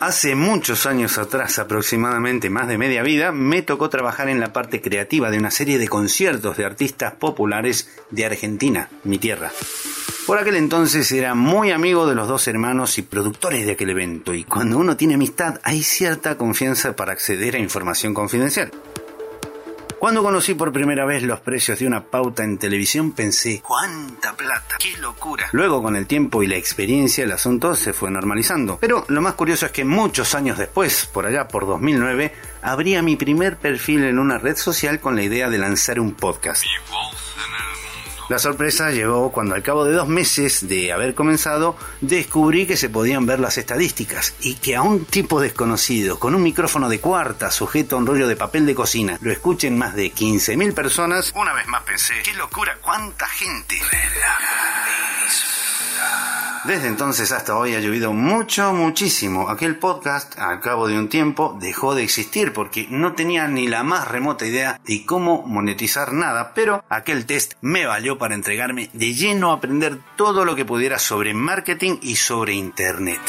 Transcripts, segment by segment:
Hace muchos años atrás, aproximadamente más de media vida, me tocó trabajar en la parte creativa de una serie de conciertos de artistas populares de Argentina, mi tierra. Por aquel entonces era muy amigo de los dos hermanos y productores de aquel evento, y cuando uno tiene amistad hay cierta confianza para acceder a información confidencial. Cuando conocí por primera vez los precios de una pauta en televisión pensé, ¡cuánta plata! ¡Qué locura! Luego con el tiempo y la experiencia el asunto se fue normalizando. Pero lo más curioso es que muchos años después, por allá por 2009, abría mi primer perfil en una red social con la idea de lanzar un podcast. La sorpresa llegó cuando al cabo de dos meses de haber comenzado descubrí que se podían ver las estadísticas y que a un tipo desconocido con un micrófono de cuarta sujeto a un rollo de papel de cocina lo escuchen más de 15.000 personas, una vez más pensé, qué locura, cuánta gente. Desde entonces hasta hoy ha llovido mucho, muchísimo. Aquel podcast, al cabo de un tiempo, dejó de existir porque no tenía ni la más remota idea de cómo monetizar nada, pero aquel test me valió para entregarme de lleno a aprender todo lo que pudiera sobre marketing y sobre Internet.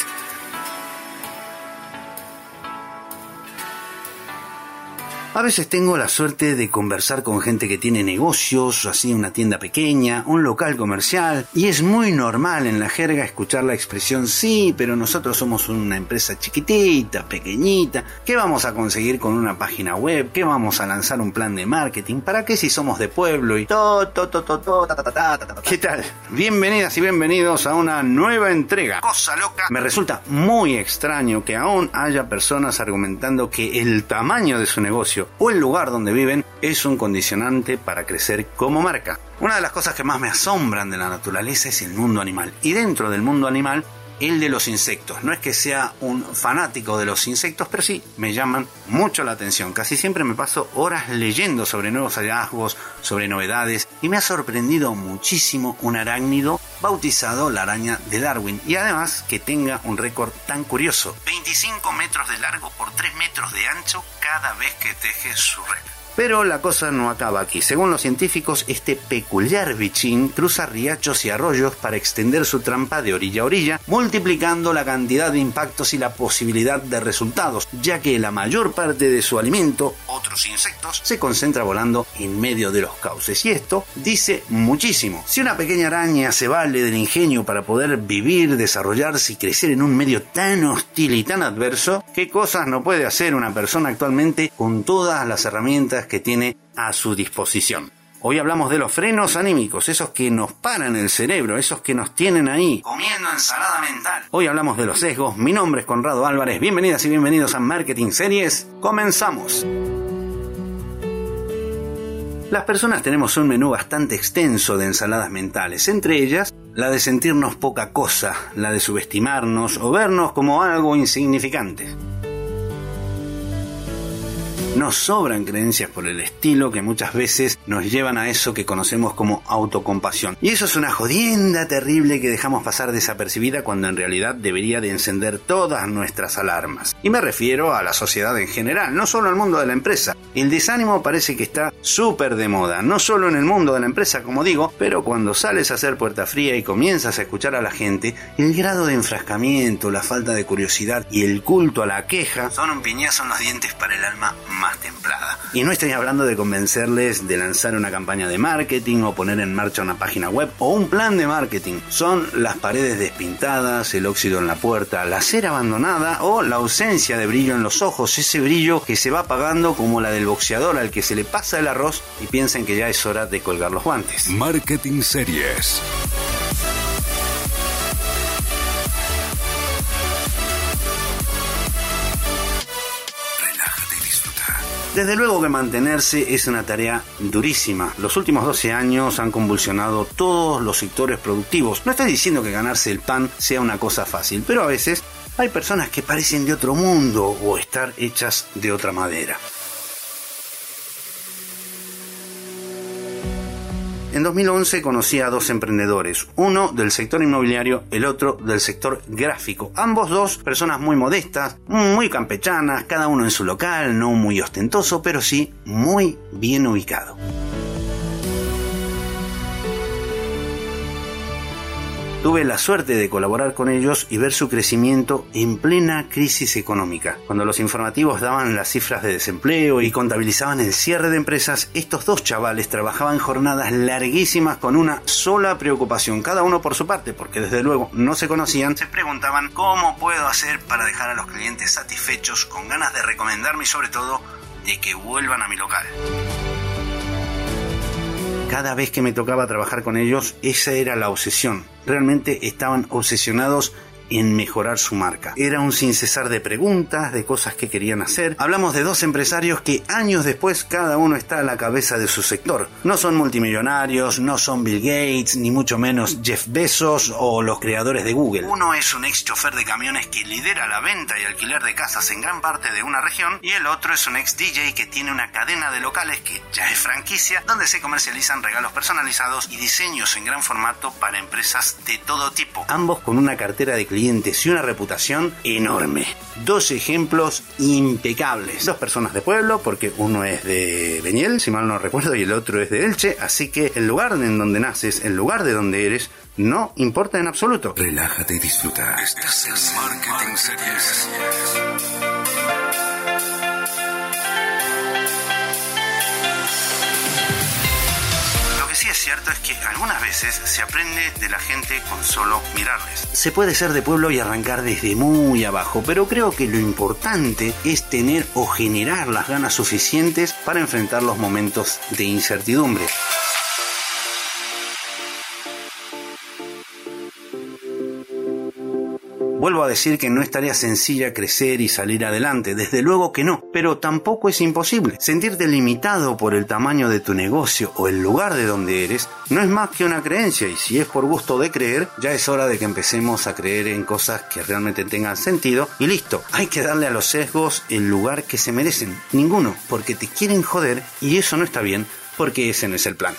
A veces tengo la suerte de conversar con gente que tiene negocios, así una tienda pequeña, un local comercial, y es muy normal en la jerga escuchar la expresión sí, pero nosotros somos una empresa chiquitita, pequeñita, ¿qué vamos a conseguir con una página web? ¿Qué vamos a lanzar un plan de marketing? ¿Para qué si somos de pueblo y todo, todo, todo, todo, ta, ta, ta, ta, ta? ¿Qué tal? Bienvenidas y bienvenidos a una nueva entrega. Cosa loca. Me resulta muy extraño que aún haya personas argumentando que el tamaño de su negocio o el lugar donde viven es un condicionante para crecer como marca. Una de las cosas que más me asombran de la naturaleza es el mundo animal. Y dentro del mundo animal, el de los insectos. No es que sea un fanático de los insectos, pero sí me llaman mucho la atención. Casi siempre me paso horas leyendo sobre nuevos hallazgos, sobre novedades, y me ha sorprendido muchísimo un arácnido bautizado la araña de Darwin. Y además que tenga un récord tan curioso. 25 metros de largo por 3 metros de ancho cada vez que teje su red. Pero la cosa no acaba aquí. Según los científicos, este peculiar bichín cruza riachos y arroyos para extender su trampa de orilla a orilla, multiplicando la cantidad de impactos y la posibilidad de resultados, ya que la mayor parte de su alimento, otros insectos, se concentra volando en medio de los cauces. Y esto dice muchísimo. Si una pequeña araña se vale del ingenio para poder vivir, desarrollarse y crecer en un medio tan hostil y tan adverso, ¿qué cosas no puede hacer una persona actualmente con todas las herramientas que tiene a su disposición. Hoy hablamos de los frenos anímicos, esos que nos paran el cerebro, esos que nos tienen ahí comiendo ensalada mental. Hoy hablamos de los sesgos. Mi nombre es Conrado Álvarez. Bienvenidas y bienvenidos a Marketing Series. Comenzamos. Las personas tenemos un menú bastante extenso de ensaladas mentales, entre ellas la de sentirnos poca cosa, la de subestimarnos o vernos como algo insignificante. Nos sobran creencias por el estilo que muchas veces nos llevan a eso que conocemos como autocompasión. Y eso es una jodienda terrible que dejamos pasar desapercibida cuando en realidad debería de encender todas nuestras alarmas. Y me refiero a la sociedad en general, no solo al mundo de la empresa. El desánimo parece que está súper de moda, no solo en el mundo de la empresa, como digo, pero cuando sales a hacer puerta fría y comienzas a escuchar a la gente, el grado de enfrascamiento, la falta de curiosidad y el culto a la queja son un piñazo en los dientes para el alma más templada. Y no estoy hablando de convencerles de lanzar una campaña de marketing o poner en marcha una página web o un plan de marketing. Son las paredes despintadas, el óxido en la puerta, la cera abandonada o la ausencia de brillo en los ojos, ese brillo que se va apagando como la del boxeador al que se le pasa el arroz y piensan que ya es hora de colgar los guantes. Marketing Series. Desde luego que mantenerse es una tarea durísima. Los últimos 12 años han convulsionado todos los sectores productivos. No estoy diciendo que ganarse el pan sea una cosa fácil, pero a veces hay personas que parecen de otro mundo o estar hechas de otra madera. En 2011 conocí a dos emprendedores, uno del sector inmobiliario, el otro del sector gráfico. Ambos dos personas muy modestas, muy campechanas, cada uno en su local, no muy ostentoso, pero sí muy bien ubicado. Tuve la suerte de colaborar con ellos y ver su crecimiento en plena crisis económica. Cuando los informativos daban las cifras de desempleo y contabilizaban el cierre de empresas, estos dos chavales trabajaban jornadas larguísimas con una sola preocupación, cada uno por su parte, porque desde luego no se conocían, se preguntaban cómo puedo hacer para dejar a los clientes satisfechos con ganas de recomendarme y sobre todo de que vuelvan a mi local cada vez que me tocaba trabajar con ellos, esa era la obsesión. Realmente estaban obsesionados en mejorar su marca. Era un sin cesar de preguntas, de cosas que querían hacer. Hablamos de dos empresarios que años después cada uno está a la cabeza de su sector. No son multimillonarios, no son Bill Gates, ni mucho menos Jeff Bezos o los creadores de Google. Uno es un ex chofer de camiones que lidera la venta y alquiler de casas en gran parte de una región y el otro es un ex DJ que tiene una cadena de locales que ya es franquicia donde se comercializan regalos personalizados y diseños en gran formato para empresas de todo tipo. Ambos con una cartera de clientes y una reputación enorme. Dos ejemplos impecables. Dos personas de pueblo, porque uno es de Beñel, si mal no recuerdo, y el otro es de Elche, así que el lugar en donde naces, el lugar de donde eres, no importa en absoluto. Relájate y disfruta. Estás en Marketing Series. Cierto es que algunas veces se aprende de la gente con solo mirarles. Se puede ser de pueblo y arrancar desde muy abajo, pero creo que lo importante es tener o generar las ganas suficientes para enfrentar los momentos de incertidumbre. Vuelvo a decir que no es tarea sencilla crecer y salir adelante, desde luego que no, pero tampoco es imposible. Sentirte limitado por el tamaño de tu negocio o el lugar de donde eres no es más que una creencia y si es por gusto de creer, ya es hora de que empecemos a creer en cosas que realmente tengan sentido y listo, hay que darle a los sesgos el lugar que se merecen. Ninguno, porque te quieren joder y eso no está bien porque ese no es el plan.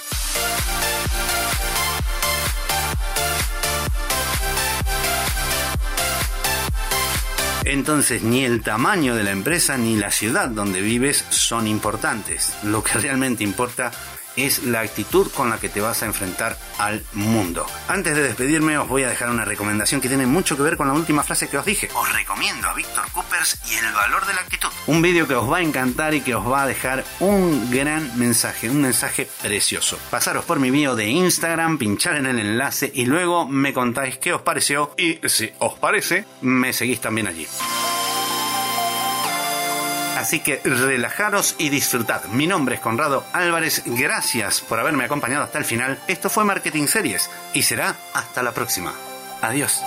Entonces ni el tamaño de la empresa ni la ciudad donde vives son importantes. Lo que realmente importa es la actitud con la que te vas a enfrentar al mundo. Antes de despedirme os voy a dejar una recomendación que tiene mucho que ver con la última frase que os dije. Os recomiendo a Víctor Coopers y el valor de la actitud. Un vídeo que os va a encantar y que os va a dejar un gran mensaje, un mensaje precioso. Pasaros por mi bio de Instagram, pinchar en el enlace y luego me contáis qué os pareció y si os parece, me seguís también allí. Así que relajaros y disfrutad. Mi nombre es Conrado Álvarez. Gracias por haberme acompañado hasta el final. Esto fue Marketing Series y será hasta la próxima. Adiós.